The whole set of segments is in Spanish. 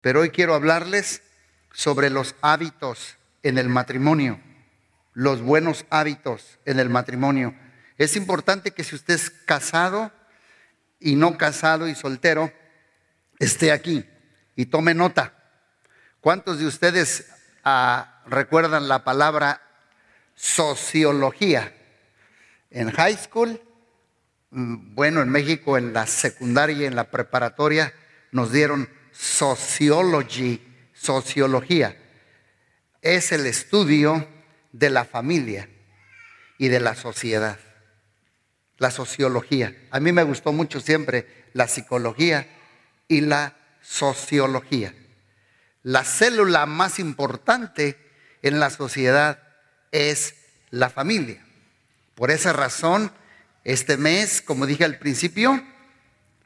Pero hoy quiero hablarles sobre los hábitos en el matrimonio, los buenos hábitos en el matrimonio. Es importante que si usted es casado y no casado y soltero, esté aquí y tome nota. ¿Cuántos de ustedes ah, recuerdan la palabra sociología? En high school, mm, bueno, en México en la secundaria y en la preparatoria nos dieron sociology, sociología. Es el estudio de la familia y de la sociedad la sociología. A mí me gustó mucho siempre la psicología y la sociología. La célula más importante en la sociedad es la familia. Por esa razón, este mes, como dije al principio,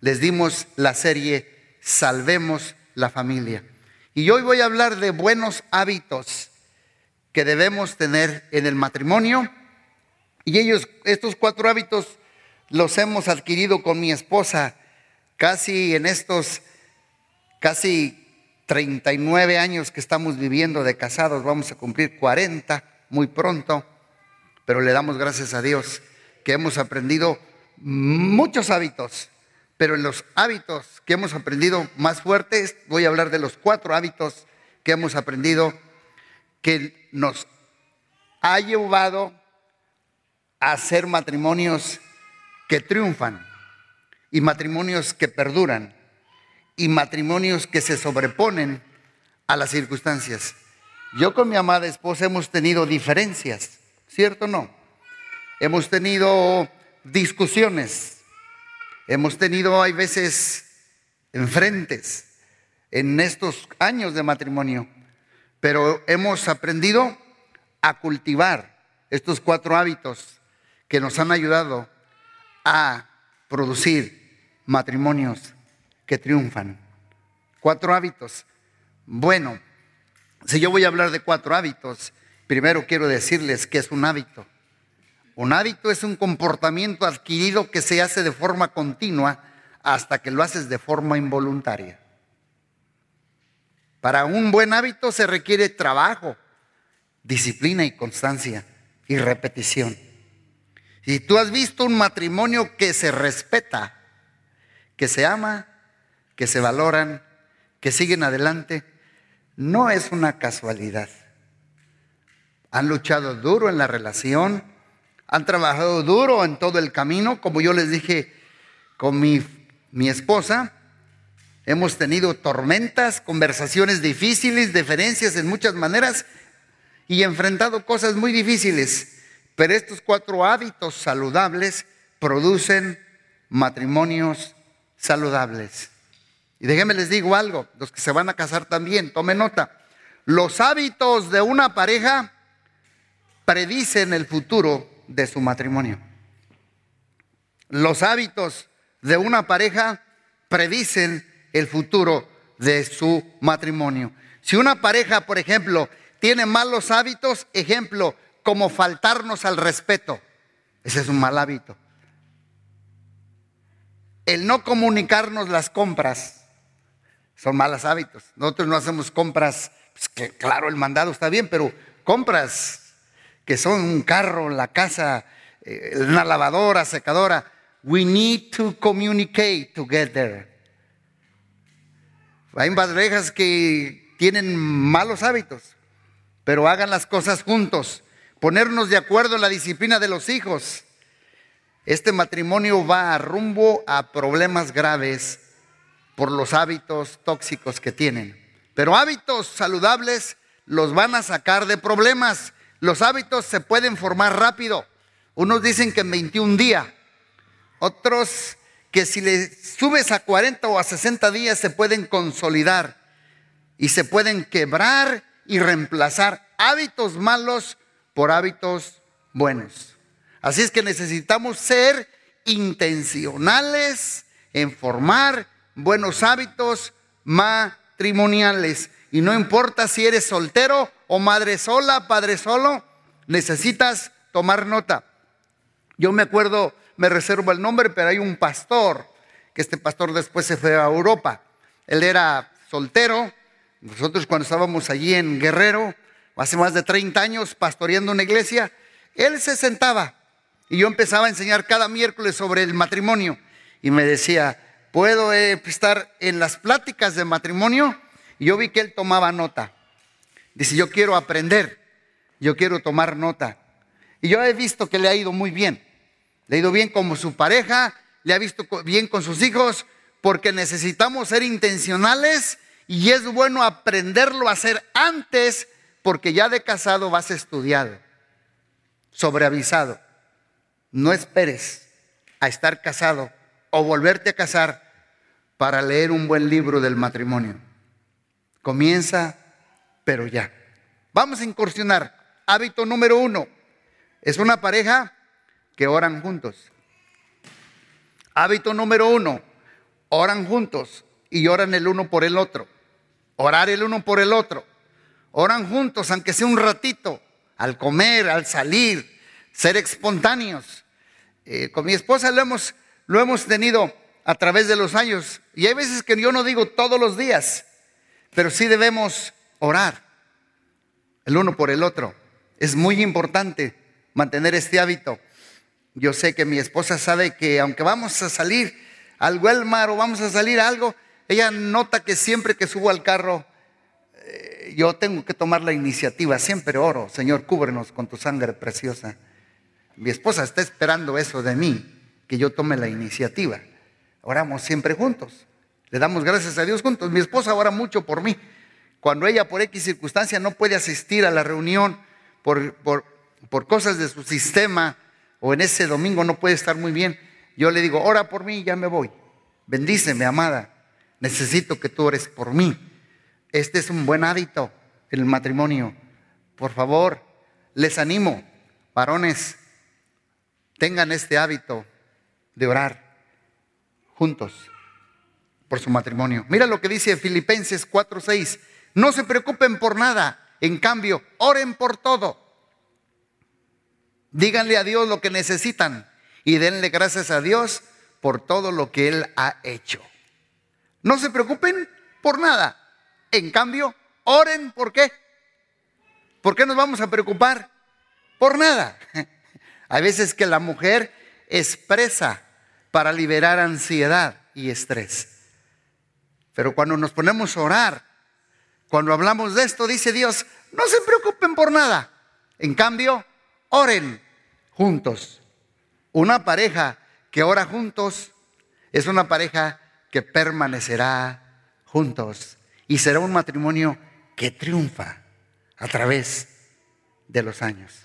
les dimos la serie Salvemos la familia. Y hoy voy a hablar de buenos hábitos que debemos tener en el matrimonio. Y ellos, estos cuatro hábitos, los hemos adquirido con mi esposa casi en estos casi 39 años que estamos viviendo de casados, vamos a cumplir 40 muy pronto, pero le damos gracias a Dios que hemos aprendido muchos hábitos, pero en los hábitos que hemos aprendido más fuertes, voy a hablar de los cuatro hábitos que hemos aprendido que nos ha llevado a hacer matrimonios que triunfan y matrimonios que perduran y matrimonios que se sobreponen a las circunstancias. Yo con mi amada esposa hemos tenido diferencias, ¿cierto o no? Hemos tenido discusiones, hemos tenido, hay veces, enfrentes en estos años de matrimonio, pero hemos aprendido a cultivar estos cuatro hábitos que nos han ayudado a producir matrimonios que triunfan. Cuatro hábitos. Bueno, si yo voy a hablar de cuatro hábitos, primero quiero decirles que es un hábito. Un hábito es un comportamiento adquirido que se hace de forma continua hasta que lo haces de forma involuntaria. Para un buen hábito se requiere trabajo, disciplina y constancia y repetición. Si tú has visto un matrimonio que se respeta, que se ama, que se valoran, que siguen adelante, no es una casualidad. Han luchado duro en la relación, han trabajado duro en todo el camino, como yo les dije con mi, mi esposa. Hemos tenido tormentas, conversaciones difíciles, diferencias en muchas maneras y enfrentado cosas muy difíciles. Pero estos cuatro hábitos saludables producen matrimonios saludables. Y déjenme les digo algo, los que se van a casar también, tomen nota. Los hábitos de una pareja predicen el futuro de su matrimonio. Los hábitos de una pareja predicen el futuro de su matrimonio. Si una pareja, por ejemplo, tiene malos hábitos, ejemplo, como faltarnos al respeto. Ese es un mal hábito. El no comunicarnos las compras son malos hábitos. Nosotros no hacemos compras, pues que, claro, el mandado está bien, pero compras que son un carro, la casa, eh, una lavadora, secadora. We need to communicate together. Hay parejas que tienen malos hábitos, pero hagan las cosas juntos ponernos de acuerdo en la disciplina de los hijos. Este matrimonio va a rumbo a problemas graves por los hábitos tóxicos que tienen. Pero hábitos saludables los van a sacar de problemas. Los hábitos se pueden formar rápido. Unos dicen que en 21 días. Otros que si le subes a 40 o a 60 días se pueden consolidar y se pueden quebrar y reemplazar hábitos malos por hábitos buenos. Así es que necesitamos ser intencionales en formar buenos hábitos matrimoniales. Y no importa si eres soltero o madre sola, padre solo, necesitas tomar nota. Yo me acuerdo, me reservo el nombre, pero hay un pastor, que este pastor después se fue a Europa. Él era soltero, Nosotros cuando estábamos allí en Guerrero, hace más de 30 años, pastoreando una iglesia, él se sentaba y yo empezaba a enseñar cada miércoles sobre el matrimonio y me decía, ¿puedo eh, estar en las pláticas de matrimonio? Y yo vi que él tomaba nota. Dice, yo quiero aprender, yo quiero tomar nota. Y yo he visto que le ha ido muy bien. Le ha ido bien como su pareja, le ha visto bien con sus hijos, porque necesitamos ser intencionales y es bueno aprenderlo a hacer antes, porque ya de casado vas estudiado, sobreavisado. No esperes a estar casado o volverte a casar para leer un buen libro del matrimonio. Comienza, pero ya. Vamos a incursionar. Hábito número uno. Es una pareja que oran juntos. Hábito número uno. Oran juntos y oran el uno por el otro. Orar el uno por el otro. Oran juntos, aunque sea un ratito, al comer, al salir, ser espontáneos. Eh, con mi esposa lo hemos, lo hemos tenido a través de los años. Y hay veces que yo no digo todos los días, pero sí debemos orar el uno por el otro. Es muy importante mantener este hábito. Yo sé que mi esposa sabe que aunque vamos a salir al Walmart o vamos a salir a algo, ella nota que siempre que subo al carro, eh, yo tengo que tomar la iniciativa. Siempre oro, Señor, cúbrenos con tu sangre preciosa. Mi esposa está esperando eso de mí, que yo tome la iniciativa. Oramos siempre juntos. Le damos gracias a Dios juntos. Mi esposa ora mucho por mí. Cuando ella por X circunstancia no puede asistir a la reunión por, por, por cosas de su sistema o en ese domingo no puede estar muy bien, yo le digo, ora por mí y ya me voy. Bendíceme, amada. Necesito que tú ores por mí. Este es un buen hábito en el matrimonio. Por favor, les animo, varones, tengan este hábito de orar juntos por su matrimonio. Mira lo que dice Filipenses 4:6. No se preocupen por nada, en cambio, oren por todo. Díganle a Dios lo que necesitan y denle gracias a Dios por todo lo que Él ha hecho. No se preocupen por nada. En cambio, oren por qué. ¿Por qué nos vamos a preocupar? Por nada. Hay veces que la mujer expresa para liberar ansiedad y estrés. Pero cuando nos ponemos a orar, cuando hablamos de esto, dice Dios, no se preocupen por nada. En cambio, oren juntos. Una pareja que ora juntos es una pareja que permanecerá juntos y será un matrimonio que triunfa a través de los años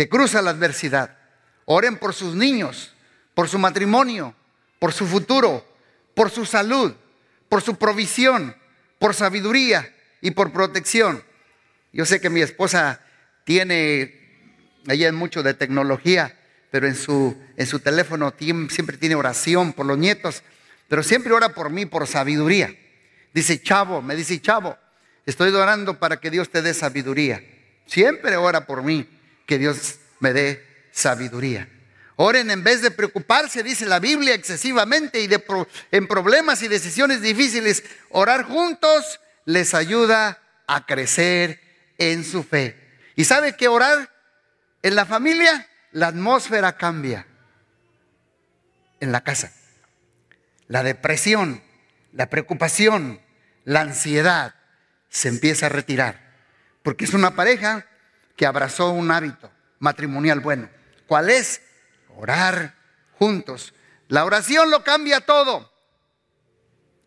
que cruza la adversidad. Oren por sus niños, por su matrimonio, por su futuro, por su salud, por su provisión, por sabiduría y por protección. Yo sé que mi esposa tiene, ella es mucho de tecnología, pero en su, en su teléfono siempre tiene oración por los nietos, pero siempre ora por mí, por sabiduría. Dice, chavo, me dice, chavo, estoy orando para que Dios te dé sabiduría. Siempre ora por mí que Dios me dé sabiduría. Oren en vez de preocuparse, dice la Biblia, excesivamente y de en problemas y decisiones difíciles. Orar juntos les ayuda a crecer en su fe. ¿Y sabe que orar en la familia? La atmósfera cambia en la casa. La depresión, la preocupación, la ansiedad se empieza a retirar. Porque es una pareja que abrazó un hábito matrimonial bueno. ¿Cuál es? Orar juntos. La oración lo cambia todo.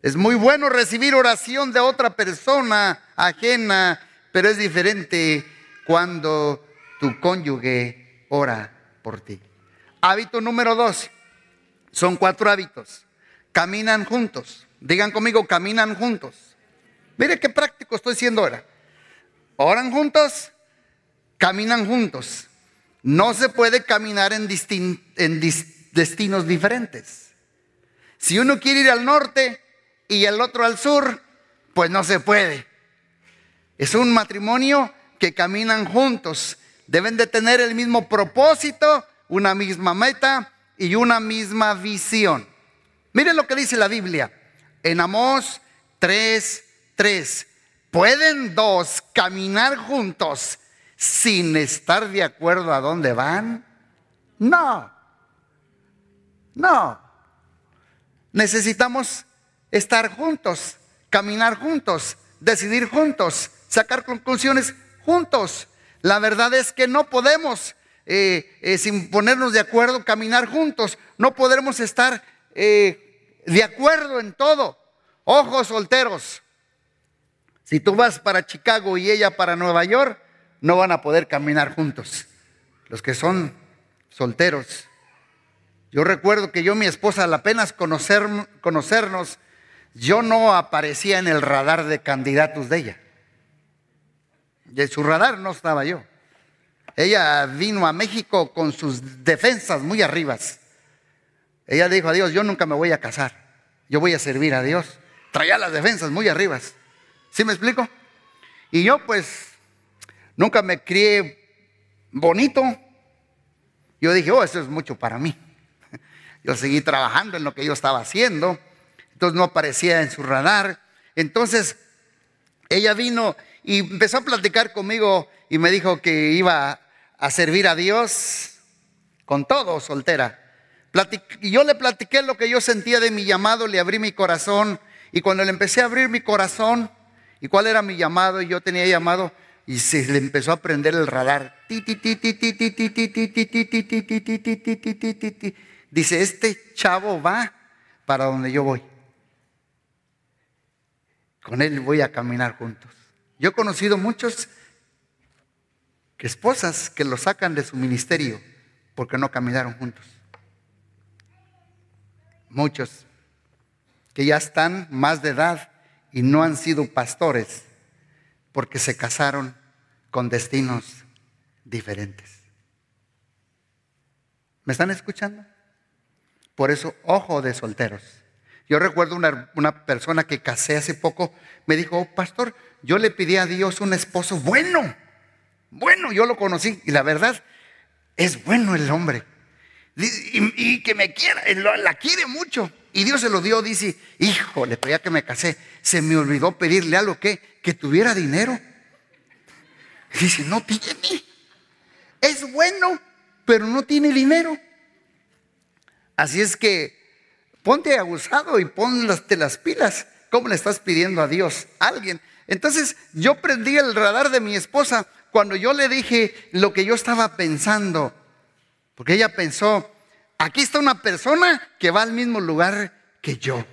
Es muy bueno recibir oración de otra persona ajena, pero es diferente cuando tu cónyuge ora por ti. Hábito número dos. Son cuatro hábitos. Caminan juntos. Digan conmigo, caminan juntos. Mire qué práctico estoy siendo ahora. Oran juntos, caminan juntos. No se puede caminar en, destinos diferentes. Si uno quiere ir al norte y el otro al sur, pues no se puede. Es un matrimonio que caminan juntos. Deben de tener el mismo propósito, una misma meta y una misma visión. Miren lo que dice la Biblia en Amós 3, Tres, ¿pueden dos caminar juntos sin estar de acuerdo a dónde van? No. No. Necesitamos estar juntos, caminar juntos, decidir juntos, sacar conclusiones juntos. La verdad es que no podemos, eh, eh, sin ponernos de acuerdo, caminar juntos. No podremos estar eh, de acuerdo en todo. Ojos solteros. Si tú vas para Chicago y ella para Nueva York, no van a poder caminar juntos. Los que son solteros. Yo recuerdo que yo, mi esposa, al apenas conocer, conocernos, yo no aparecía en el radar de candidatos de ella. De su radar no estaba yo. Ella vino a México con sus defensas muy arribas. Ella dijo a Dios, yo nunca me voy a casar, yo voy a servir a Dios. Traía las defensas muy arribas. ¿Sí me explico? Y yo pues nunca me crié bonito. Yo dije, oh, eso es mucho para mí. Yo seguí trabajando en lo que yo estaba haciendo. Entonces no aparecía en su radar. Entonces ella vino y empezó a platicar conmigo y me dijo que iba a servir a Dios con todo, soltera. Y yo le platiqué lo que yo sentía de mi llamado, le abrí mi corazón y cuando le empecé a abrir mi corazón y cuál era mi llamado, y yo tenía llamado y se le empezó a prender el radar. Dice, este chavo va para donde yo voy. Con él voy a caminar juntos. Yo he conocido muchos esposas que lo sacan de su ministerio porque no caminaron juntos. Muchos que ya están más de edad y no han sido pastores porque se casaron con destinos diferentes. ¿Me están escuchando? Por eso, ojo de solteros. Yo recuerdo una, una persona que casé hace poco, me dijo, oh, pastor, yo le pedí a Dios un esposo bueno. Bueno, yo lo conocí y la verdad es bueno el hombre. Y, que me quiera, la quiere mucho. Y Dios se lo dio, dice, híjole, pero ya que me casé, se me olvidó pedirle algo que, que tuviera dinero. dice, no tiene. Es bueno, pero no tiene dinero. Así es que ponte abusado y pon las, las pilas. ¿Cómo le estás pidiendo a Dios? alguien entonces yo prendí el radar de mi esposa cuando yo le dije lo que yo estaba pensando, porque ella pensó, aquí está una persona que va al mismo lugar que yo.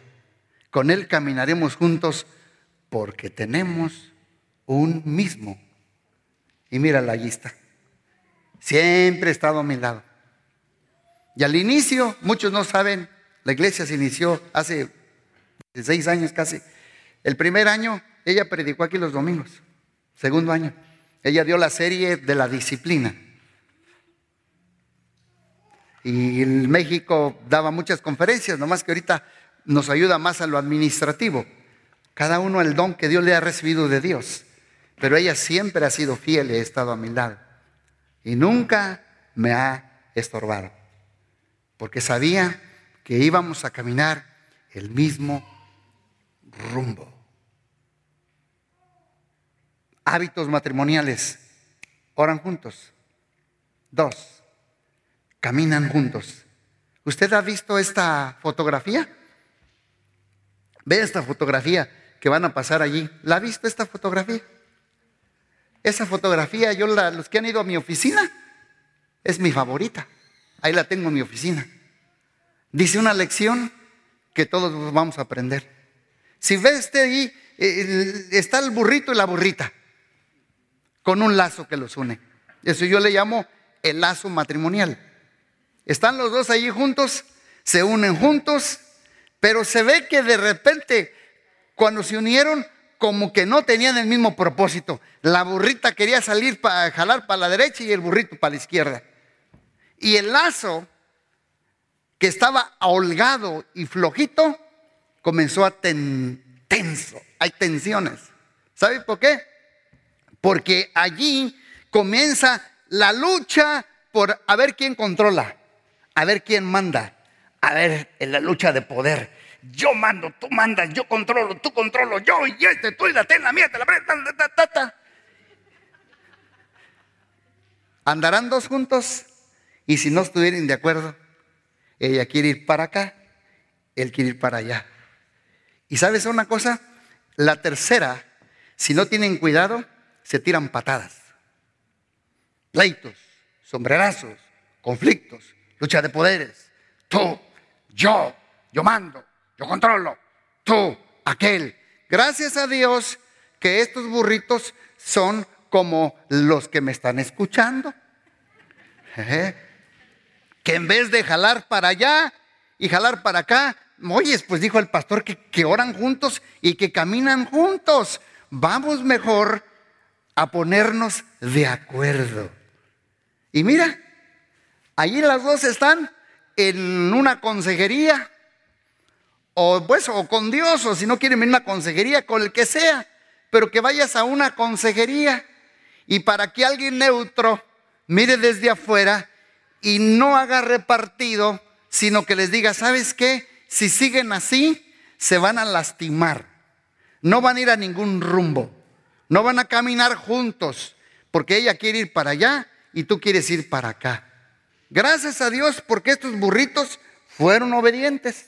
Con él caminaremos juntos porque tenemos un mismo. Y mírala, allí está. Siempre ha estado a mi lado. Y al inicio, muchos no saben, la iglesia se inició hace seis años casi. El primer año ella predicó aquí los domingos. Segundo año. Ella dio la serie de la disciplina. Y en México daba muchas conferencias, nomás que ahorita nos ayuda más a lo administrativo. Cada uno el don que Dios le ha recibido de Dios. Pero ella siempre ha sido fiel y ha estado a mi lado. Y nunca me ha estorbado. Porque sabía que íbamos a caminar el mismo rumbo hábitos matrimoniales. Oran juntos. Dos, caminan juntos. ¿Usted ha visto esta fotografía? Ve esta fotografía que van a pasar allí. ¿La ha visto esta fotografía? Esa fotografía, yo la, los que han ido a mi oficina, es mi favorita. Ahí la tengo en mi oficina. Dice una lección que todos vamos a aprender. Si ves este ahí, eh, está el burrito y la burrita con un lazo que los une. Eso yo le llamo el lazo matrimonial. Están los dos allí juntos, se unen juntos, pero se ve que de repente, cuando se unieron, como que no tenían el mismo propósito. La burrita quería salir para jalar para la derecha y el burrito para la izquierda. Y el lazo, que estaba holgado y flojito, comenzó a ten, tenso. Hay tensiones. ¿Sabe por qué? porque allí comienza la lucha por a ver quién controla, a ver quién manda, a ver en la lucha de poder. Yo mando, tú mandas, yo controlo, tú controlo, yo y este, tú y la ten, la mía, te la presta, Andarán dos juntos y si no estuvieran de acuerdo, ella quiere ir para acá, él quiere ir para allá. Y sabes una cosa, la tercera, si no tienen cuidado, se tiran patadas, pleitos, sombrerazos, conflictos, lucha de poderes. Tú, yo, yo mando, yo controlo, tú, aquel. Gracias a Dios que estos burritos son como los que me están escuchando. Que en vez de jalar para allá y jalar para acá, oyes, pues dijo el pastor que, que oran juntos y que caminan juntos. Vamos mejor a ponernos de acuerdo. Y mira, allí las dos están en una consejería, o pues, o con Dios, o si no quieren una consejería, con el que sea, pero que vayas a una consejería y para que alguien neutro mire desde afuera y no haga repartido, sino que les diga, ¿sabes qué? Si siguen así, se van a lastimar. No van a ir a ningún rumbo. No van a caminar juntos, porque ella quiere ir para allá y tú quieres ir para acá. Gracias a Dios porque estos burritos fueron obedientes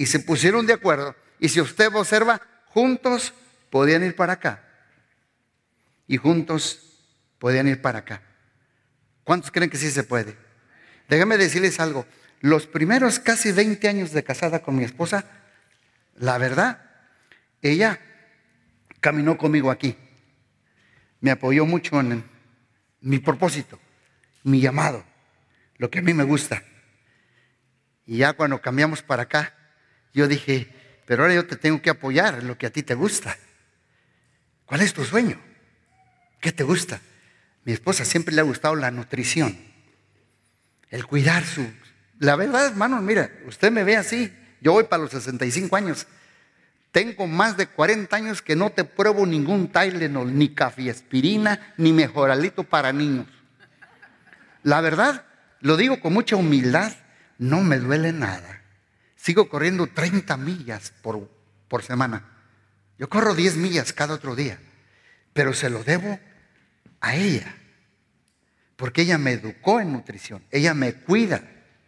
y se pusieron de acuerdo. Y si usted observa, juntos podían ir para acá y juntos podían ir para acá. ¿Cuántos creen que sí se puede? Déjenme decirles algo. Los primeros casi 20 años de casada con mi esposa, la verdad, ella caminó conmigo aquí. Me apoyó mucho en mi propósito mi llamado, lo que a mí me gusta. Y ya cuando cambiamos para acá, yo dije, pero ahora yo te tengo que apoyar en lo que a ti te gusta. ¿Cuál es tu sueño? ¿Qué te gusta? Mi esposa siempre le ha gustado la nutrición, el cuidar su... La verdad, hermano, mira, usted me ve así, yo voy para los 65 años, tengo más de 40 años que no te pruebo ningún Tylenol, ni aspirina, ni mejoralito para niños. La verdad, lo digo con mucha humildad, no me duele nada. Sigo corriendo 30 millas por, por semana. Yo corro 10 millas cada otro día, pero se lo debo a ella, porque ella me educó en nutrición, ella me cuida.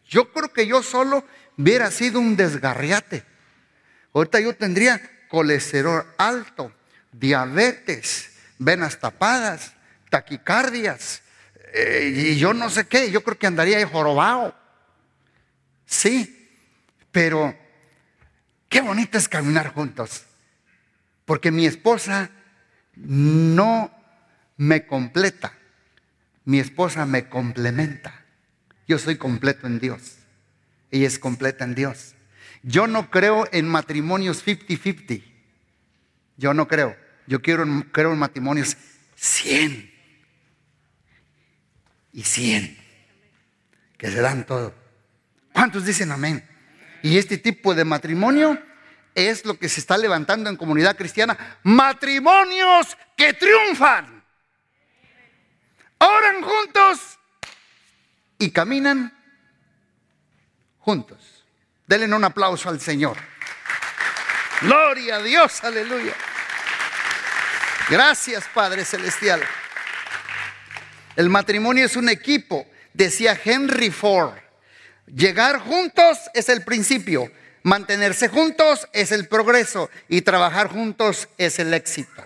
Yo creo que yo solo hubiera sido un desgarriate. Ahorita yo tendría colesterol alto, diabetes, venas tapadas, taquicardias, eh, y yo no sé qué, yo creo que andaría ahí jorobado. Sí, pero qué bonito es caminar juntos. Porque mi esposa no me completa, mi esposa me complementa. Yo soy completo en Dios. Ella es completa en Dios. Yo no creo en matrimonios 50-50. Yo no creo. Yo quiero, creo en matrimonios 100 y cien que se dan todo. ¿Cuántos dicen amén? Y este tipo de matrimonio es lo que se está levantando en comunidad cristiana. Matrimonios que triunfan. Oran juntos y caminan juntos. Denle un aplauso al Señor. Gloria a Dios, aleluya. Gracias, Padre Celestial. El matrimonio es un equipo, decía Henry Ford. Llegar juntos es el principio, mantenerse juntos es el progreso y trabajar juntos es el éxito.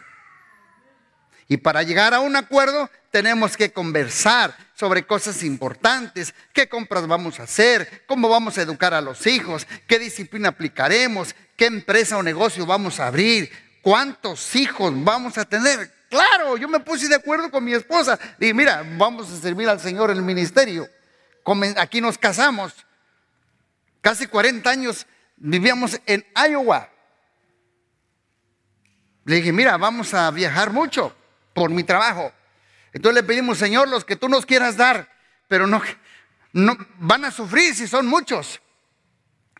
Y para llegar a un acuerdo tenemos que conversar sobre cosas importantes, qué compras vamos a hacer, cómo vamos a educar a los hijos, qué disciplina aplicaremos, qué empresa o negocio vamos a abrir, cuántos hijos vamos a tener, Claro, yo me puse de acuerdo con mi esposa. Dije, mira, vamos a servir al Señor en el ministerio. Aquí nos casamos. Casi 40 años vivíamos en Iowa. Le dije, mira, vamos a viajar mucho por mi trabajo. Entonces le pedimos, Señor, los que tú nos quieras dar, pero no, no van a sufrir si son muchos.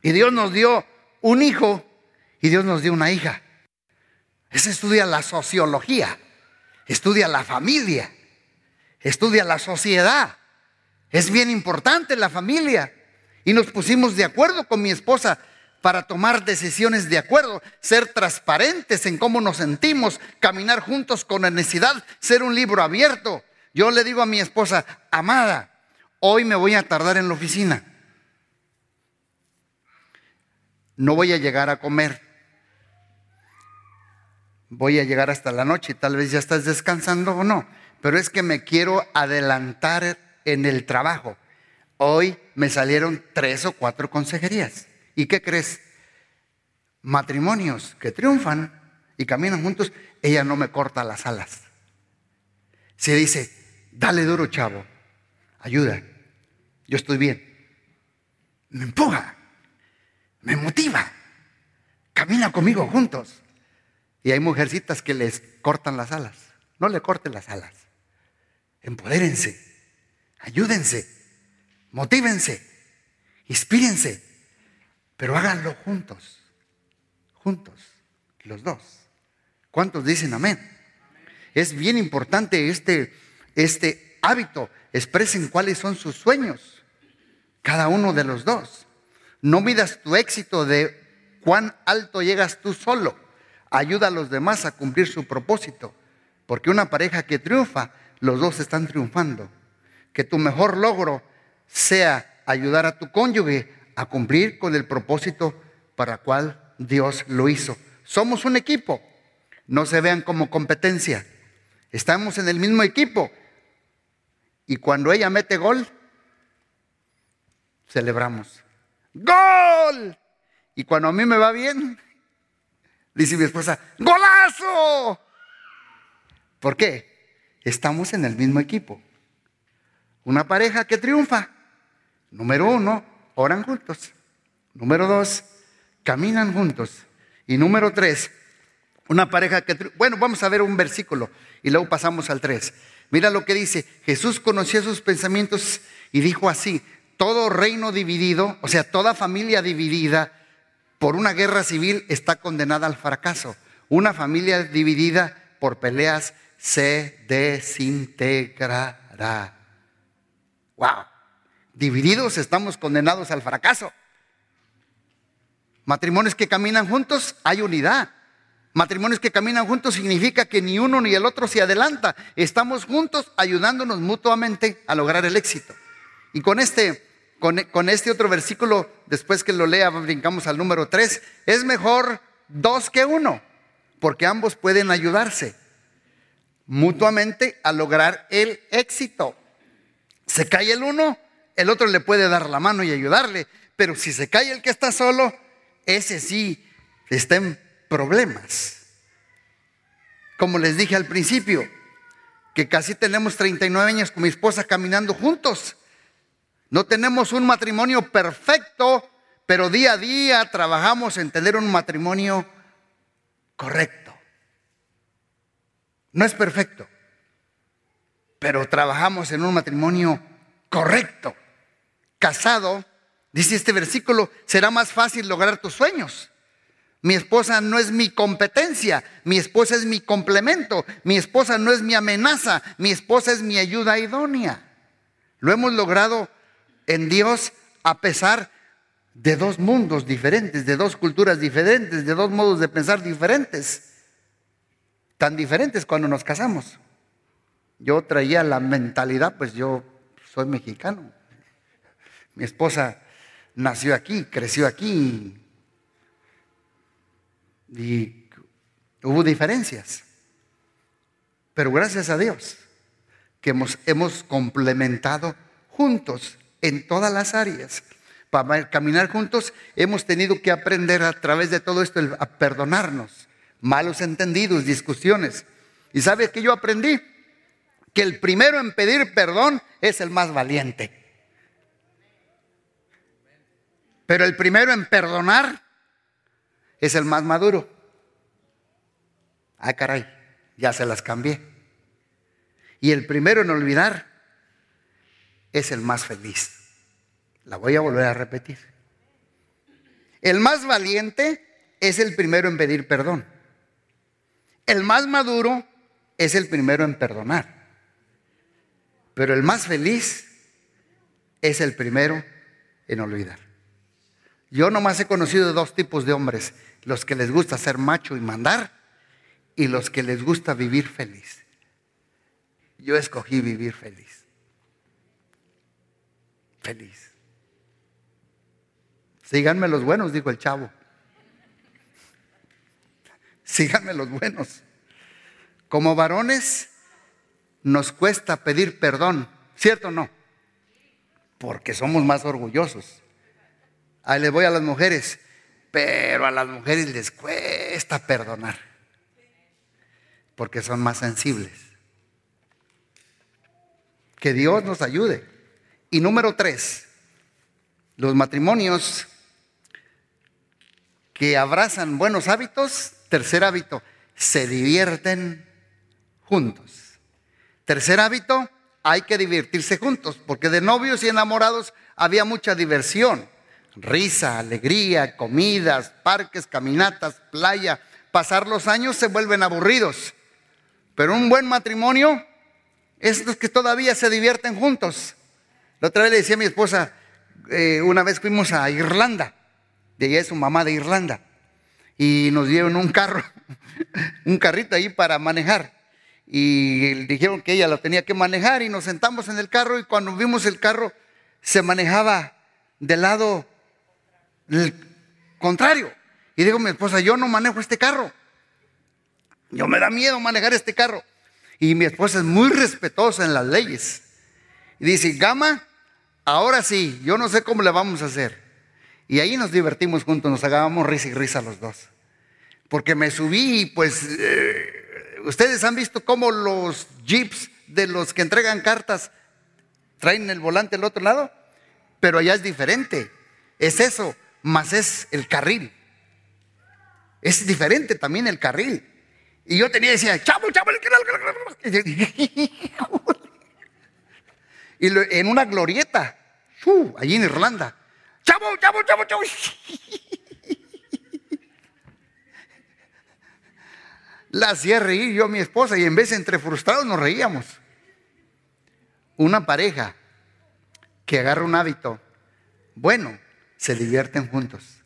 Y Dios nos dio un hijo y Dios nos dio una hija. Ese estudia la sociología estudia la familia, estudia la sociedad. Es bien importante la familia. Y nos pusimos de acuerdo con mi esposa para tomar decisiones de acuerdo, ser transparentes en cómo nos sentimos, caminar juntos con necesidad, ser un libro abierto. Yo le digo a mi esposa, amada, hoy me voy a tardar en la oficina. No voy a llegar a comer. Voy a llegar hasta la noche, tal vez ya estás descansando o no, pero es que me quiero adelantar en el trabajo. Hoy me salieron tres o cuatro consejerías. ¿Y qué crees? Matrimonios que triunfan y caminan juntos, ella no me corta las alas. Se dice, dale duro, chavo, ayuda, yo estoy bien. Me empuja, me motiva, camina conmigo juntos. Y hay mujercitas que les cortan las alas. No le corten las alas. Empodérense, ayúdense, motívense, inspírense, pero háganlo juntos, juntos, los dos. ¿Cuántos dicen amén? Es bien importante este, este hábito. Expresen cuáles son sus sueños, cada uno de los dos. No midas tu éxito de cuán alto llegas tú solo. Ayuda a los demás a cumplir su propósito. Porque una pareja que triunfa, los dos están triunfando. Que tu mejor logro sea ayudar a tu cónyuge a cumplir con el propósito para cual Dios lo hizo. Somos un equipo. No se vean como competencia. Estamos en el mismo equipo. Y cuando ella mete gol, celebramos. ¡Gol! Y cuando a mí me va bien, dice mi esposa, ¡golazo! ¿Por qué? Estamos en el mismo equipo. Una pareja que triunfa. Número uno, oran juntos. Número dos, caminan juntos. Y número tres, una pareja que... Bueno, vamos a ver un versículo y luego pasamos al tres. Mira lo que dice. Jesús conocía sus pensamientos y dijo así, todo reino dividido, o sea, toda familia dividida por una guerra civil está condenada al fracaso. Una familia dividida por peleas se desintegrará. Wow. Divididos estamos condenados al fracaso. Matrimonios que caminan juntos, hay unidad. Matrimonios que caminan juntos significa que ni uno ni el otro se adelanta. Estamos juntos ayudándonos mutuamente a lograr el éxito. Y con este con, este otro versículo, después que lo lea, brincamos al número 3, es mejor dos que uno, porque ambos pueden ayudarse mutuamente a lograr el éxito. Se cae el uno, el otro le puede dar la mano y ayudarle, pero si se cae el que está solo, ese sí está en problemas. Como les dije al principio, que casi tenemos 39 años con mi esposa caminando juntos no tenemos un matrimonio perfecto, pero día a día trabajamos en tener un matrimonio correcto. No es perfecto, pero trabajamos en un matrimonio correcto. Casado, dice este versículo, será más fácil lograr tus sueños. Mi esposa no es mi competencia, mi esposa es mi complemento, mi esposa no es mi amenaza, mi esposa es mi ayuda idónea. Lo hemos logrado en Dios a pesar de dos mundos diferentes, de dos culturas diferentes, de dos modos de pensar diferentes, tan diferentes cuando nos casamos. Yo traía la mentalidad, pues yo soy mexicano. Mi esposa nació aquí, creció aquí y hubo diferencias. Pero gracias a Dios que hemos, hemos complementado juntos en todas las áreas. Para caminar juntos hemos tenido que aprender a través de todo esto a perdonarnos, malos entendidos, discusiones. ¿Y sabe que yo aprendí? Que el primero en pedir perdón es el más valiente. Pero el primero en perdonar es el más maduro. Ah, caray, ya se las cambié. Y el primero en olvidar es el más feliz. La voy a volver a repetir. El más valiente es el primero en pedir perdón. El más maduro es el primero en perdonar. Pero el más feliz es el primero en olvidar. Yo nomás he conocido dos tipos de hombres, los que les gusta ser macho y mandar y los que les gusta vivir feliz. Yo escogí vivir feliz. Feliz. Síganme los buenos, dijo el chavo. Síganme los buenos. Como varones nos cuesta pedir perdón, ¿cierto o no? Porque somos más orgullosos. Ahí les voy a las mujeres, pero a las mujeres les cuesta perdonar, porque son más sensibles. Que Dios nos ayude. Y número tres, los matrimonios que abrazan buenos hábitos, tercer hábito, se divierten juntos. Tercer hábito, hay que divertirse juntos, porque de novios y enamorados había mucha diversión, risa, alegría, comidas, parques, caminatas, playa. Pasar los años se vuelven aburridos, pero un buen matrimonio es los que todavía se divierten juntos. La otra vez le decía a mi esposa, eh, una vez fuimos a Irlanda, de ella es su mamá de Irlanda, y nos dieron un carro, un carrito ahí para manejar. Y dijeron que ella lo tenía que manejar y nos sentamos en el carro y cuando vimos el carro se manejaba del lado contrario. Y digo mi esposa, yo no manejo este carro. Yo me da miedo manejar este carro. Y mi esposa es muy respetuosa en las leyes. Y dice, Gama, ahora sí, yo no sé cómo le vamos a hacer. Y ahí nos divertimos juntos, nos hagábamos risa y risa los dos. Porque me subí y pues eh, ustedes han visto cómo los jeeps de los que entregan cartas traen el volante al otro lado, pero allá es diferente. Es eso, más es el carril. Es diferente también el carril. Y yo tenía, decía, chavo, chavo, y en una glorieta, allí en Irlanda. Chavo, chavo, chavo, chavo. La hacía reír yo a mi esposa y en vez de entre frustrados nos reíamos. Una pareja que agarra un hábito bueno, se divierten juntos,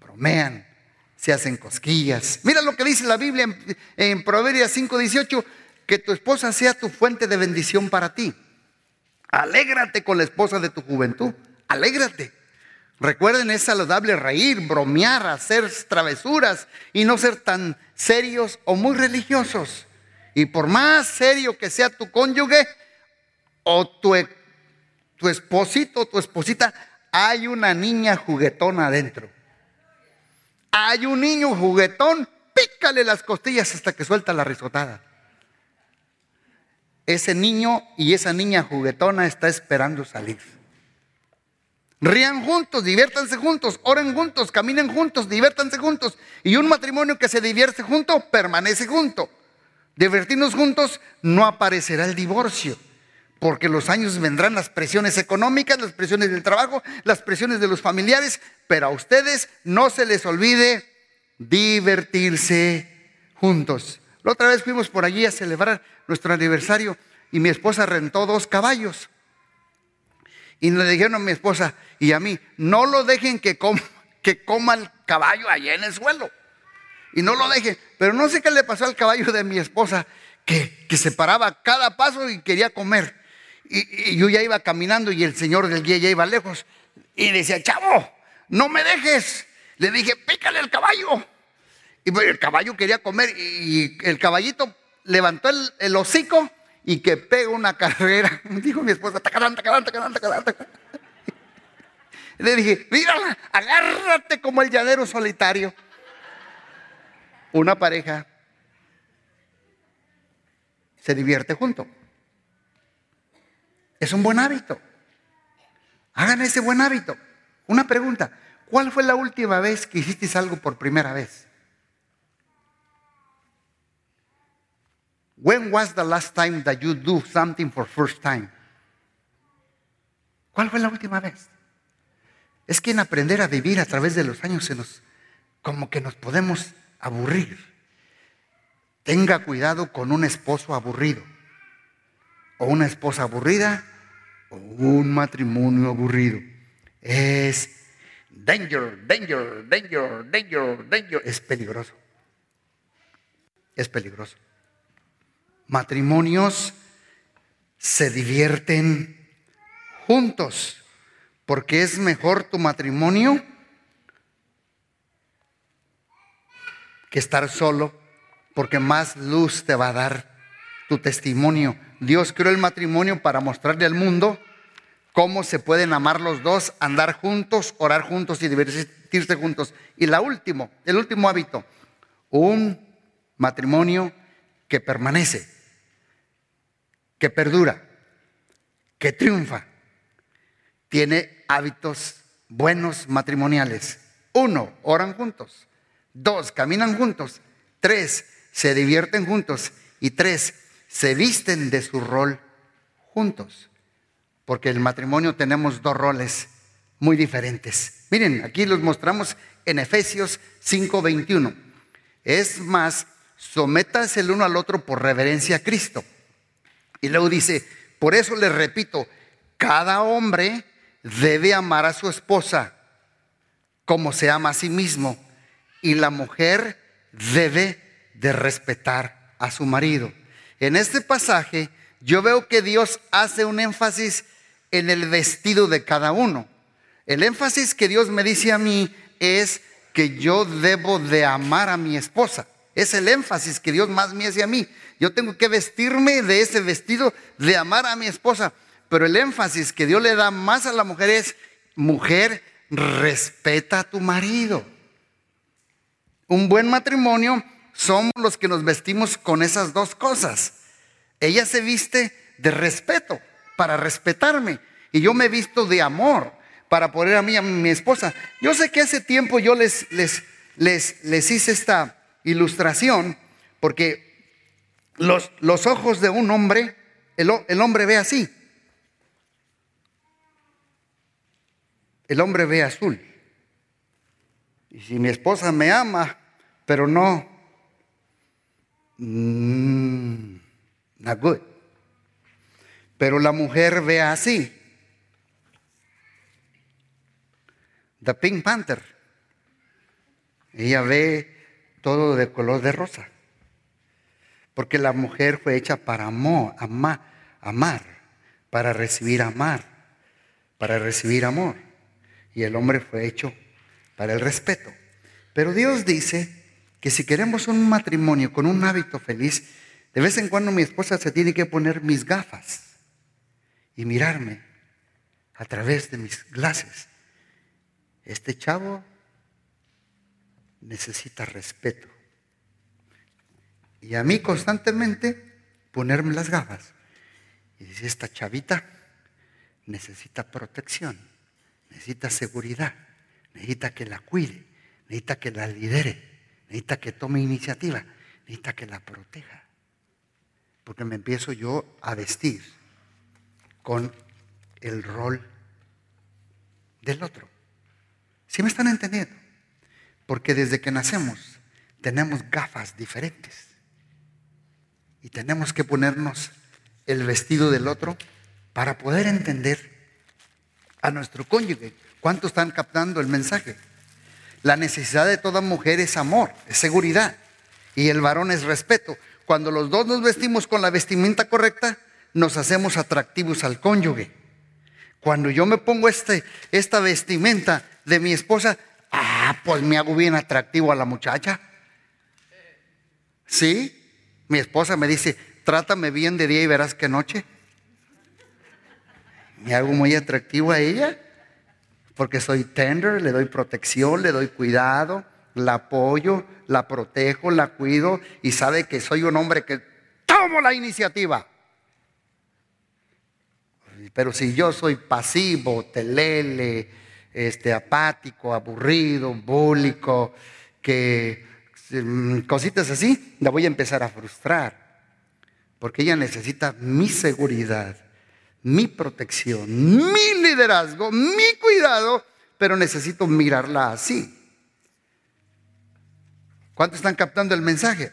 bromean, se hacen cosquillas. Mira lo que dice la Biblia en, en Proverbios 5:18, que tu esposa sea tu fuente de bendición para ti. Alégrate con la esposa de tu juventud. Alégrate. Recuerden, es saludable reír, bromear, hacer travesuras y no ser tan serios o muy religiosos. Y por más serio que sea tu cónyuge o tu, tu esposito o tu esposita, hay una niña juguetona adentro. Hay un niño juguetón, pícale las costillas hasta que suelta la risotada ese niño y esa niña juguetona está esperando salir. Rían juntos, diviértanse juntos, oren juntos, caminen juntos, diviértanse juntos. Y un matrimonio que se divierte junto, permanece junto. Divertirnos juntos, no aparecerá el divorcio. Porque los años vendrán las presiones económicas, las presiones del trabajo, las presiones de los familiares. Pero a ustedes no se les olvide divertirse juntos. La otra vez fuimos por allí a celebrar nuestro aniversario y mi esposa rentó dos caballos. Y le dijeron a mi esposa y a mí, no lo dejen que, que coma el caballo allá en el suelo. Y no lo dejen. Pero no sé qué le pasó al caballo de mi esposa, que, que se paraba cada paso y quería comer. Y, yo ya iba caminando y el señor del guía ya iba lejos. Y decía, chavo, no me dejes. Le dije, pícale el caballo. Y el caballo quería comer y el caballito levantó el, hocico y que pega una carrera. Dijo mi esposa, tacarán, tacarán, tacarán. Le dije, mira, agárrate como el llanero solitario. Una pareja se divierte junto. Es un buen hábito. Hagan ese buen hábito. Una pregunta, ¿cuál fue la última vez que hiciste algo por primera vez? When was the last time that you do something for first time? ¿Cuál fue la última vez? Es que en aprender a vivir a través de los años se nos, como que nos podemos aburrir. Tenga cuidado con un esposo aburrido, o una esposa aburrida, o un matrimonio aburrido. es danger, danger, danger, danger, danger. Es peligroso. Es peligroso. Matrimonios se divierten juntos, porque es mejor tu matrimonio que estar solo, porque más luz te va a dar tu testimonio. Dios creó el matrimonio para mostrarle al mundo cómo se pueden amar los dos, andar juntos, orar juntos y divertirse juntos. Y la último, el último hábito, un matrimonio que permanece, que perdura, que triunfa, tiene hábitos buenos matrimoniales. Uno, oran juntos. Dos, caminan juntos. Tres, se divierten juntos. Y tres, se visten de su rol juntos. Porque en el matrimonio tenemos dos roles muy diferentes. Miren, aquí los mostramos en Efesios 5:21. Es más, sometas el uno al otro por reverencia a Cristo. Y luego dice, por eso les repito, cada hombre debe amar a su esposa como se ama a sí mismo y la mujer debe de respetar a su marido. En este pasaje yo veo que Dios hace un énfasis en el vestido de cada uno. El énfasis que Dios me dice a mí es que yo debo de amar a mi esposa. Es el énfasis que Dios más me hace a mí. Yo tengo que vestirme de ese vestido de amar a mi esposa. Pero el énfasis que Dios le da más a la mujer es, mujer, respeta a tu marido. Un buen matrimonio somos los que nos vestimos con esas dos cosas. Ella se viste de respeto, para respetarme, y yo me visto de amor para poner a mí a mi esposa. Yo sé que hace tiempo yo les, les, les, les hice esta ilustración, porque los, los ojos de un hombre, el, el hombre ve así. El hombre ve azul. Y si mi esposa me ama, pero no, mmm, not good. Pero la mujer ve así. The Pink Panther. Ella ve todo de color de rosa. Porque la mujer fue hecha para amor, amar, amar, para recibir amar, para recibir amor. Y el hombre fue hecho para el respeto. Pero Dios dice que si queremos un matrimonio con un hábito feliz, de vez en cuando mi esposa se tiene que poner mis gafas y mirarme a través de mis glasses. Este chavo necesita respeto. Y a mí constantemente ponerme las gafas. Y dice, esta chavita necesita protección, necesita seguridad, necesita que la cuide necesita que la lidere, necesita que tome iniciativa, necesita que la proteja. Porque me empiezo yo a vestir con el rol del otro. ¿Sí me están entendiendo? Porque desde que nacemos tenemos gafas diferentes. Y tenemos que ponernos el vestido del otro para poder entender a nuestro cónyuge. ¿Cuántos están captando el mensaje? La necesidad de toda mujer es amor, es seguridad. Y el varón es respeto. Cuando los dos nos vestimos con la vestimenta correcta, nos hacemos atractivos al cónyuge. Cuando yo me pongo este, esta vestimenta de mi esposa, pues me hago bien atractivo a la muchacha. ¿Sí? Mi esposa me dice, trátame bien de día y verás que noche. Me hago muy atractivo a ella porque soy tender, le doy protección, le doy cuidado, la apoyo, la protejo, la cuido y sabe que soy un hombre que tomo la iniciativa. Pero si yo soy pasivo, telele, este, apático, aburrido, búlico, que mm, cositas así, la voy a empezar a frustrar. Porque ella necesita mi seguridad mi protección, mi liderazgo, mi cuidado, pero necesito mirarla así. ¿Cuántos están captando el mensaje?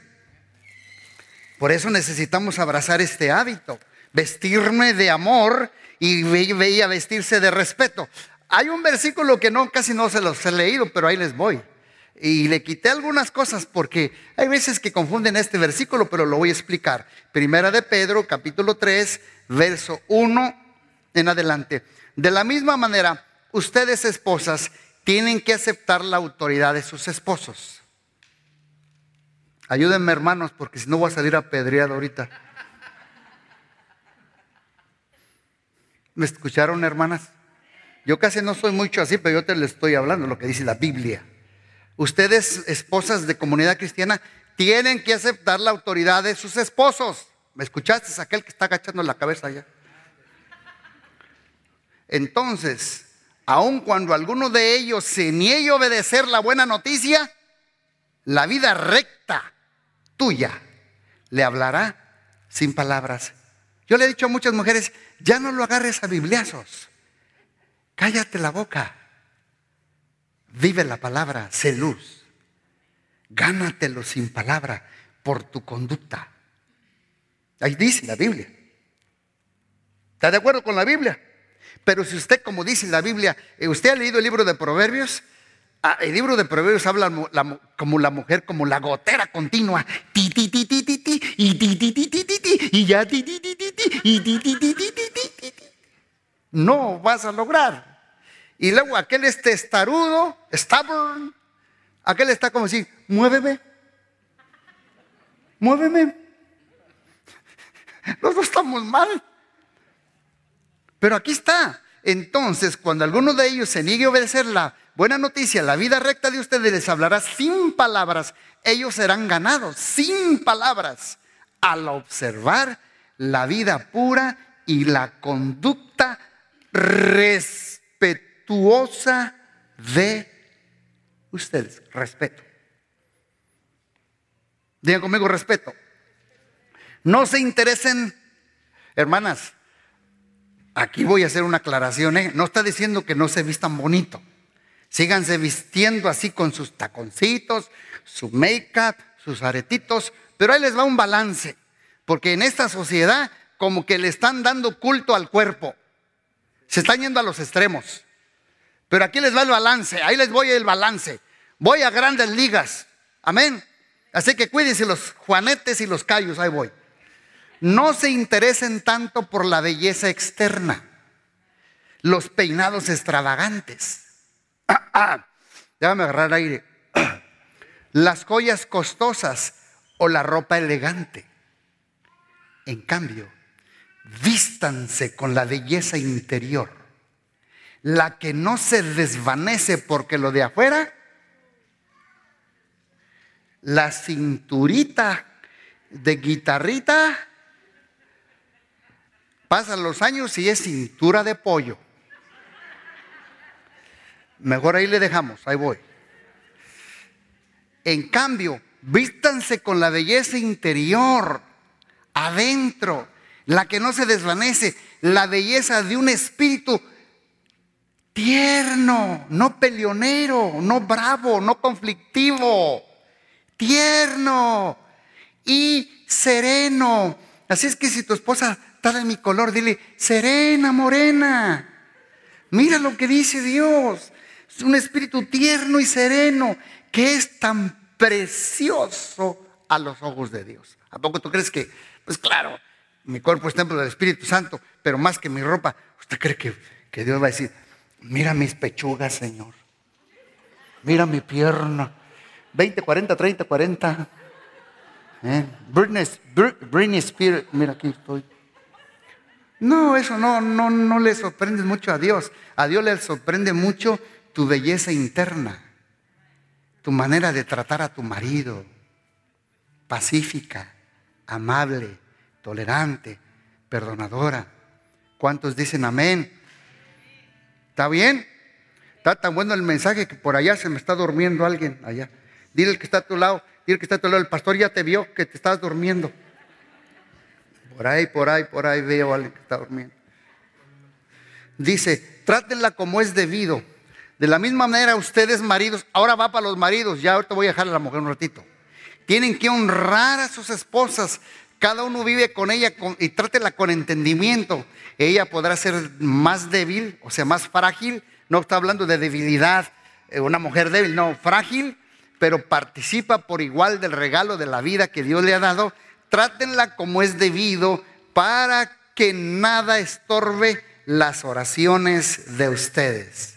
Por eso necesitamos abrazar este hábito, vestirme de amor y veía vestirse de respeto. Hay un versículo que no, casi no se los he leído, pero ahí les voy. Y le quité algunas cosas porque hay veces que confunden este versículo, pero lo voy a explicar. Primera de Pedro, capítulo 3, verso 1 en adelante. De la misma manera, ustedes esposas tienen que aceptar la autoridad de sus esposos. Ayúdenme hermanos, porque si no voy a salir apedreado ahorita. ¿Me escucharon hermanas? Yo casi no soy mucho así, pero yo te le estoy hablando lo que dice la Biblia. Ustedes, esposas de comunidad cristiana, tienen que aceptar la autoridad de sus esposos. ¿Me escuchaste? Es aquel que está agachando la cabeza allá. Entonces, aun cuando alguno de ellos se niegue a obedecer la buena noticia, la vida recta tuya le hablará sin palabras. Yo le he dicho a muchas mujeres, ya no lo agarres a bibliazos. Cállate la boca. Vive la palabra, sé luz. Gánatelo sin palabra por tu conducta. Ahí dice la Biblia. ¿Está de acuerdo con la Biblia? Pero si usted, como dice la Biblia, eh, usted ha leído el libro de Proverbios, ah, el libro de Proverbios habla como la mujer, como la gotera continua. Ti, y ti, y ya ti, y. No vas a lograr. Y luego aquel es testarudo, stubborn. Aquel está como así, muéveme. Muéveme. Los estamos mal. Pero aquí está. Entonces, cuando alguno de ellos se niegue a obedecer la buena noticia, la vida recta de ustedes les hablará sin palabras. Ellos serán ganados sin palabras al observar la vida pura y la conducta respetuosa de ustedes. Respeto. Digan conmigo respeto. No se interesen, hermanas, Aquí voy a hacer una aclaración. ¿eh? No está diciendo que no se vistan bonito. Síganse vistiendo así con sus taconcitos, su make-up, sus aretitos. Pero ahí les va un balance. Porque en esta sociedad como que le están dando culto al cuerpo. Se están yendo a los extremos. Pero aquí les va el balance. Ahí les voy el balance. Voy a grandes ligas. Amén. Así que cuídense los juanetes y los callos. Ahí voy no se interesen tanto por la belleza externa, los peinados extravagantes. déjame agarrar aire. las joyas costosas o la ropa elegante. En cambio, vístanse con la belleza interior, la que no se desvanece porque lo de afuera, la cinturita de guitarrita Pasan los años y es cintura de pollo. Mejor ahí le dejamos, ahí voy. En cambio, vístanse con la belleza interior, adentro, la que no se desvanece, la belleza de un espíritu tierno, no peleonero, no bravo, no conflictivo, tierno y sereno. Así es que si tu esposa está de mi color, dile, serena, morena. Mira lo que dice Dios. Es un espíritu tierno y sereno que es tan precioso a los ojos de Dios. ¿A poco tú crees que, pues claro, mi cuerpo es templo del Espíritu Santo, pero más que mi ropa, ¿usted cree que, que Dios va a decir, mira mis pechugas, Señor? Mira mi pierna. 20, 40, 30, 40. ¿Eh? Britney mira aquí estoy. No, eso no, no, no le sorprende mucho a Dios. A Dios le sorprende mucho tu belleza interna, tu manera de tratar a tu marido, pacífica, amable, tolerante, perdonadora. ¿Cuántos dicen amén? ¿Está bien? Está tan bueno el mensaje que por allá se me está durmiendo alguien allá. Dile el que está a tu lado, dile que está a tu lado, el pastor ya te vio que te estás durmiendo. Por ahí, por ahí, por ahí veo a alguien que está durmiendo. Dice, trátenla como es debido. De la misma manera, ustedes maridos, ahora va para los maridos, ya ahorita voy a dejar a la mujer un ratito. Tienen que honrar a sus esposas. Cada uno vive con ella y trátela con entendimiento. Ella podrá ser más débil, o sea, más frágil, No está hablando de debilidad, eh, una mujer débil, no, frágil, pero participa por igual del regalo de la vida que Dios le ha dado. Trátenla como es debido para que nada estorbe las oraciones de ustedes.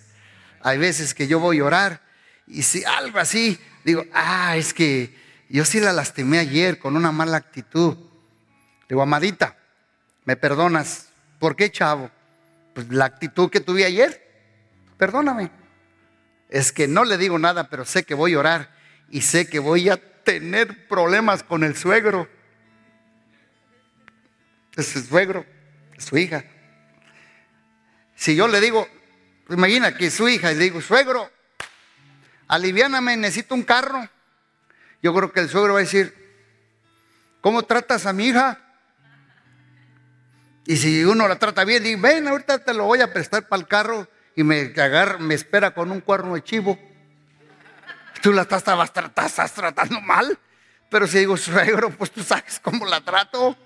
Hay veces que yo voy a orar y si algo así, digo, ah, es que yo sí la lastimé ayer con una mala actitud. Digo, amadita, ¿me perdonas? ¿Por qué, chavo? Pues la actitud que tuve ayer, perdóname. Es que no le digo nada, pero sé que voy a orar y sé que voy a tener problemas con el suegro. Es su suegro, es su hija. Si yo le digo, imagina que su hija y le digo, suegro, aliviáname, necesito un carro. Yo creo que el suegro va a decir, ¿cómo tratas a mi hija? Y si uno la trata bien, dice, ven, ahorita te lo voy a prestar para el carro y me, agarra, me espera con un cuerno de chivo. Tú la estás, estás tratando mal. Pero si digo, suegro, pues tú sabes cómo la trato.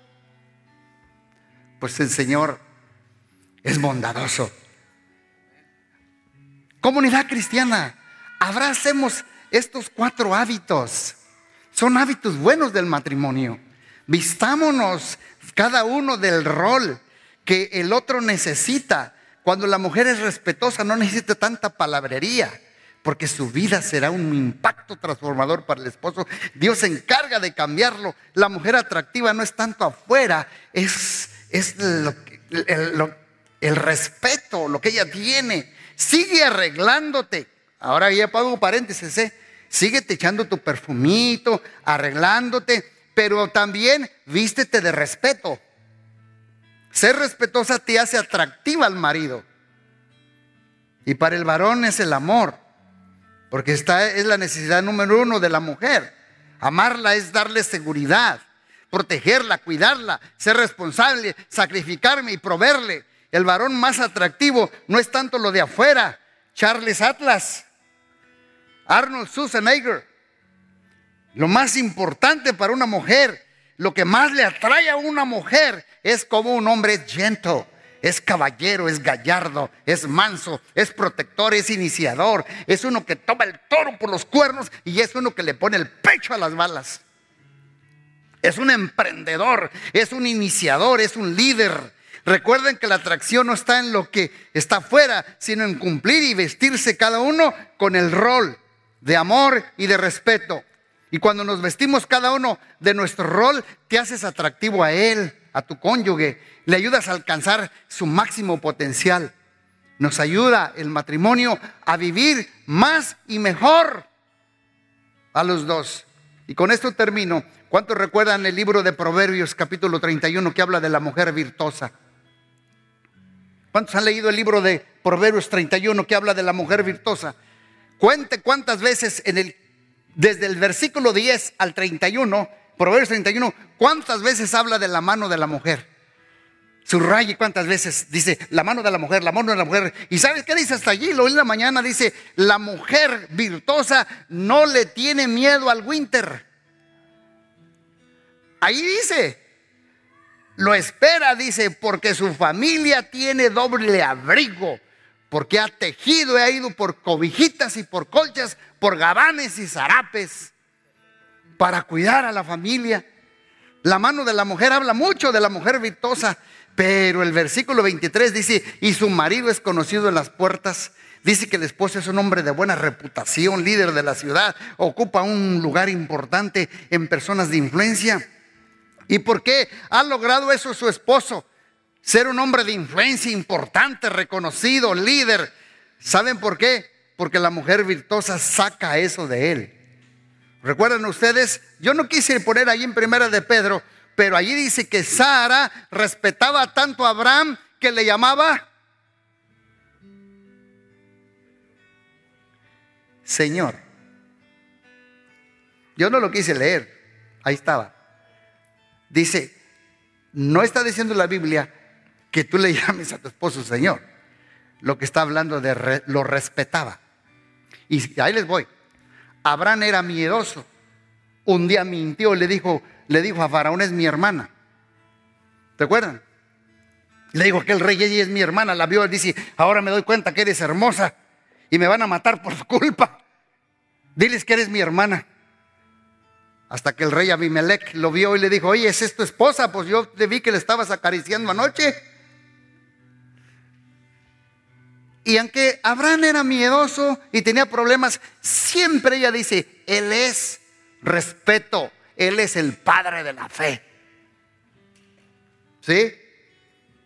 Pues el Señor es bondadoso. Comunidad cristiana, abracemos estos cuatro hábitos. Son hábitos buenos del matrimonio. Vistámonos cada uno del rol que el otro necesita. Cuando la mujer es respetuosa no necesita tanta palabrería, porque su vida será un impacto transformador para el esposo. Dios se encarga de cambiarlo. La mujer atractiva no es tanto afuera, es, es el, el respeto, lo que ella tiene. Sigue arreglándote. Ahora ya pongo paréntesis, ¿eh? síguete echando tu perfumito, arreglándote, pero también vístete de respeto. Ser respetuosa te hace atractiva al marido. Y para el varón es el amor, porque esta es la necesidad número uno de la mujer. Amarla es darle seguridad, protegerla, cuidarla, ser responsable, sacrificarme y proveerle. El varón más atractivo no es tanto lo de afuera, Charles Atlas, Arnold Schwarzenegger. Lo más importante para una mujer, lo que más le atrae a una mujer es como un hombre es gentle, es caballero, es gallardo, es manso, es protector, es iniciador, es uno que toma el toro por los cuernos y es uno que le pone el pecho a las balas. Es un emprendedor, es un iniciador, es un líder. Recuerden que la atracción no está en lo que está afuera, sino en cumplir y vestirse cada uno con el rol de amor y de respeto. Y cuando nos vestimos cada uno de nuestro rol, te haces atractivo a él, a tu cónyuge, le ayudas a alcanzar su máximo potencial. Nos ayuda el matrimonio a vivir más y mejor a los dos. Y con esto termino. ¿Cuántos recuerdan el libro de Proverbios capítulo 31 que habla de la mujer virtuosa? ¿Cuántos han leído el libro de Proverbios 31 que habla de la mujer virtuosa? Cuente cuántas veces en el, desde el versículo 10 al 31, Proverbios 31, cuántas veces habla de la mano de la mujer. Subraye cuántas veces dice la mano de la mujer, la mano de la mujer. ¿Y sabes qué dice hasta allí? Lo en la mañana dice, la mujer virtuosa no le tiene miedo al winter. Ahí dice, lo espera, dice, porque su familia tiene doble abrigo porque ha tejido y ha ido por cobijitas y por colchas, por gabanes y zarapes, para cuidar a la familia. La mano de la mujer habla mucho de la mujer virtuosa, pero el versículo 23 dice, y su marido es conocido en las puertas. Dice que el esposo es un hombre de buena reputación, líder de la ciudad, ocupa un lugar importante en personas de influencia. ¿Y por qué ha logrado eso su esposo? ser un hombre de influencia importante, reconocido, líder. ¿Saben por qué? Porque la mujer virtuosa saca eso de él. ¿Recuerdan ustedes? Yo no quise poner ahí en primera de Pedro, pero allí dice que Sara respetaba tanto a Abraham que le llamaba Señor. Yo no lo quise leer, ahí estaba. Dice, no está diciendo la Biblia que tú le llames a tu esposo Señor. Lo que está hablando de lo respetaba. Y ahí les voy. Abraham era miedoso. Un día mintió, le dijo, le dijo a Faraón es mi hermana. ¿Te acuerdan? Le digo que el rey ella es mi hermana, la vio dice, ahora me doy cuenta que eres hermosa y me van a matar por culpa. Diles que eres mi hermana. Hasta que el rey Abimelech lo vio y le dijo, oye, ¿es tu esposa? Pues yo te vi que le estabas acariciando anoche. Y aunque Abraham era miedoso y tenía problemas, siempre ella dice, Él es respeto, Él es el padre de la fe. ¿Sí?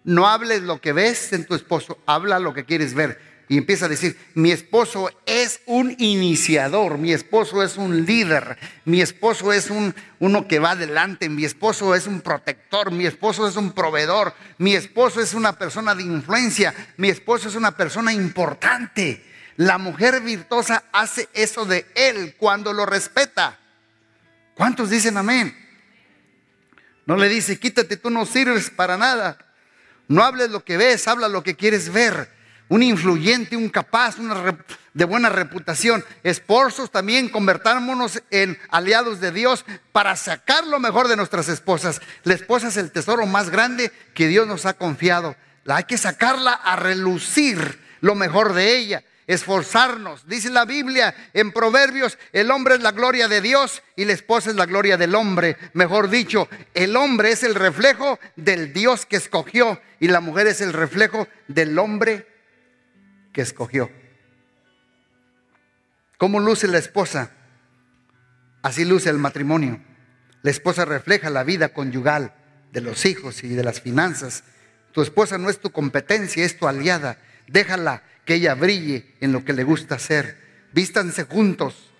No hables lo que ves en tu esposo, habla lo que quieres ver. Y empieza a decir, mi esposo es un iniciador, mi esposo es un líder, mi esposo es un, uno que va adelante, mi esposo es un protector, mi esposo es un proveedor, mi esposo es una persona de influencia, mi esposo es una persona importante. La mujer virtuosa hace eso de él cuando lo respeta. ¿Cuántos dicen amén? No le dice, quítate, tú no sirves para nada. No hables lo que ves, habla lo que quieres ver. Un influyente, un capaz, una de buena reputación. Esposos también, convertámonos en aliados de Dios para sacar lo mejor de nuestras esposas. La esposa es el tesoro más grande que Dios nos ha confiado. La hay que sacarla a relucir lo mejor de ella esforzarnos. Dice la Biblia en Proverbios, el hombre es la gloria de Dios y la esposa es la gloria del hombre. Mejor dicho, el hombre es el reflejo del Dios que escogió y la mujer es el reflejo del hombre que escogió. ¿Cómo luce la esposa? Así luce el matrimonio. La esposa refleja la vida conyugal de los hijos y de las finanzas. Tu esposa no es tu competencia, es tu aliada. Déjala que ella brille en lo que le gusta hacer. Vístanse juntos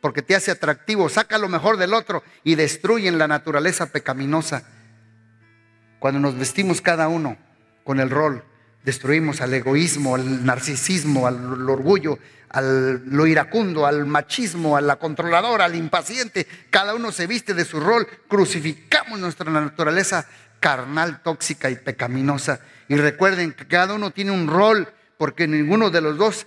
porque te hace atractivo, saca lo mejor del otro y destruyen la naturaleza pecaminosa. Cuando nos vestimos cada uno con el rol, destruimos al egoísmo, al narcisismo, al orgullo, al lo iracundo, al machismo, a la controladora, al impaciente. Cada uno se viste de su rol, crucificamos nuestra naturaleza carnal, tóxica y pecaminosa. Y recuerden que cada uno tiene un rol porque ninguno de los dos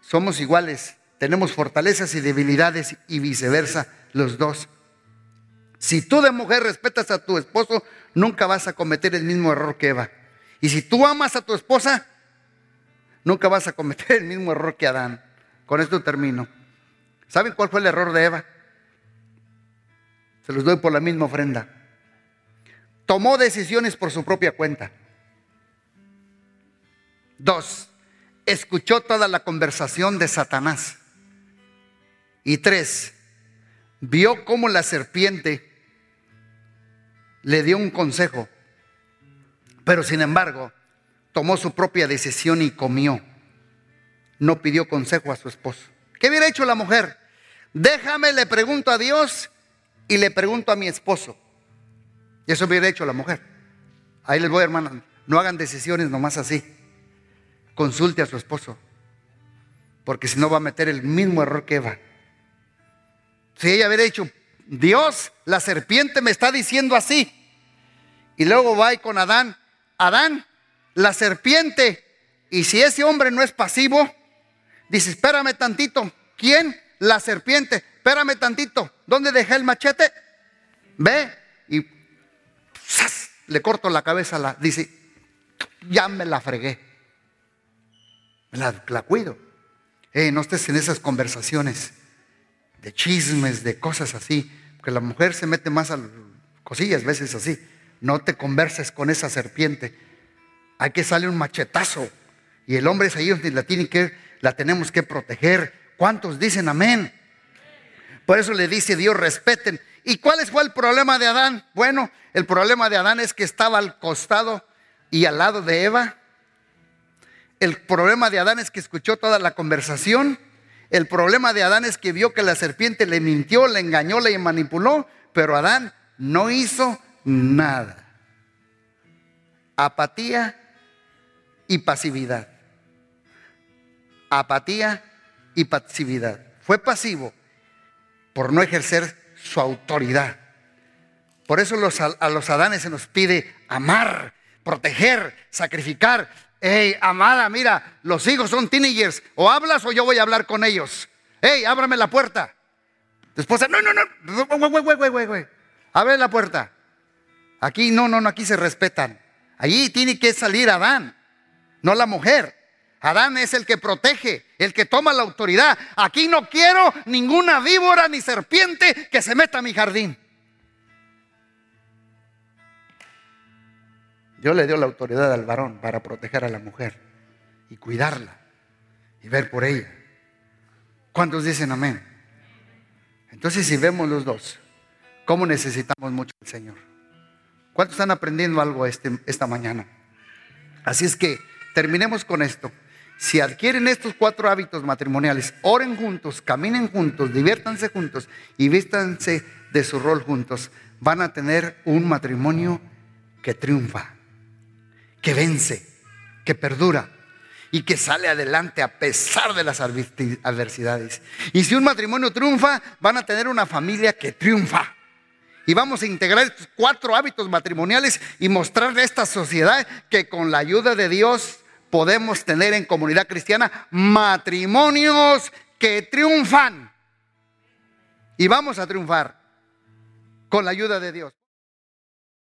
somos iguales. Tenemos fortalezas y debilidades y viceversa los dos. Si tú de mujer respetas a tu esposo, nunca vas a cometer el mismo error que Eva. Y si tú amas a tu esposa, nunca vas a cometer el mismo error que Adán. Con esto termino. ¿Saben cuál fue el error de Eva? Se los doy por la misma ofrenda. Tomó decisiones por su propia cuenta. Dos, escuchó toda la conversación de Satanás. Y tres, vio cómo la serpiente le dio un consejo, pero sin embargo tomó su propia decisión y comió. No pidió consejo a su esposo. ¿Qué hubiera hecho la mujer? Déjame, le pregunto a Dios y le pregunto a mi esposo. Y eso hubiera hecho la mujer. Ahí les voy, hermano. No hagan decisiones nomás así consulte a su esposo, porque si no va a meter el mismo error que Eva. Si ella hubiera dicho, Dios, la serpiente me está diciendo así, y luego va y con Adán, Adán, la serpiente, y si ese hombre no es pasivo, dice, espérame tantito, ¿quién? La serpiente, espérame tantito, ¿dónde dejé el machete? Ve y le corto la cabeza, la, dice, ya me la fregué. La, cuido. no estés en esas conversaciones de chismes, de cosas así. Porque la mujer se mete más a cosillas, veces así. No te converses con esa serpiente. Hay que salir un machetazo. Y el hombre es ahí donde la, tiene que, la tenemos que proteger. ¿Cuántos dicen amén? Por eso le dice Dios, respeten. ¿Y cuál fue el problema de Adán? Bueno, el problema de Adán es que estaba al costado y al lado de Eva el problema de Adán es que escuchó toda la conversación. El problema de Adán es que vio que la serpiente le mintió, le engañó, le manipuló, pero Adán no hizo nada. Apatía y pasividad. Apatía y pasividad. Fue pasivo por no ejercer su autoridad. Por eso a los Adanes se nos pide amar, proteger, sacrificar, Hey, amada, mira, los hijos son teenagers. O hablas o yo voy a hablar con ellos. Hey, ábrame la puerta. Esposa, no, no, no. Abre la puerta. Aquí, no, no, no, aquí se respetan. Allí tiene que salir Adán, no la mujer. Adán es el que protege, el que toma la autoridad. Aquí no quiero ninguna víbora ni serpiente que se meta a mi jardín. Dios le dio la autoridad al varón para proteger a la mujer y cuidarla y ver por ella. ¿Cuántos dicen amén? Entonces, si vemos los dos, ¿cómo necesitamos mucho al Señor? ¿Cuántos están aprendiendo algo este, esta mañana? Así es que terminemos con esto. Si adquieren estos cuatro hábitos matrimoniales, oren juntos, caminen juntos, diviértanse juntos y vístanse de su rol juntos, van a tener un matrimonio que triunfa, que vence, que perdura y que sale adelante a pesar de las adversidades. Y si un matrimonio triunfa, van a tener una familia que triunfa. Y vamos a integrar estos cuatro hábitos matrimoniales y mostrarle a esta sociedad que con la ayuda de Dios podemos tener en comunidad cristiana matrimonios que triunfan. Y vamos a triunfar con la ayuda de Dios.